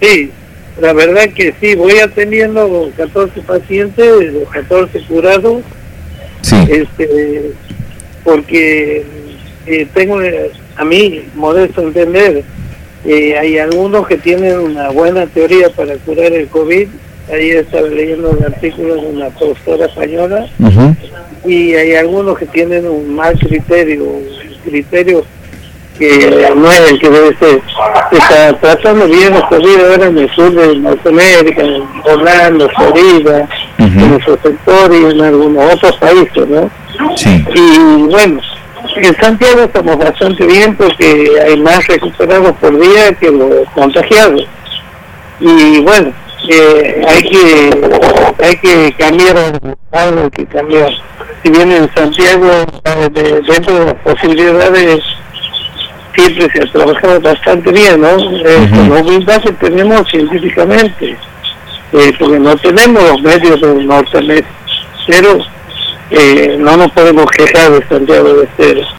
Sí, la verdad que sí, voy atendiendo 14 pacientes, los 14 curados, Sí. este, porque eh, tengo, eh, a mí, modesto entender, eh, hay algunos que tienen una buena teoría para curar el COVID. Ayer estaba leyendo un artículo de una profesora española Ujú. y hay algunos que tienen un mal criterio, criterio que no es el que debe ser. Se está tratando bien COVID ahora en el sur de Norteamérica, en Orlando, Florida, en nuestro sector y en algunos otros países, ¿no? Sí. Y bueno, en Santiago estamos bastante bien porque hay más recuperados por día que los contagiados. Y bueno, eh, hay que hay que cambiar algo, hay que cambiar. Si bien en Santiago, eh, de- dentro de las posibilidades, siempre se ha trabajado bastante bien, ¿no? Eh. Con la humildad que tenemos científicamente, eh, porque no tenemos los medios de Norteamérica, pero eh, no nos podemos quejar de Santiago de Estero.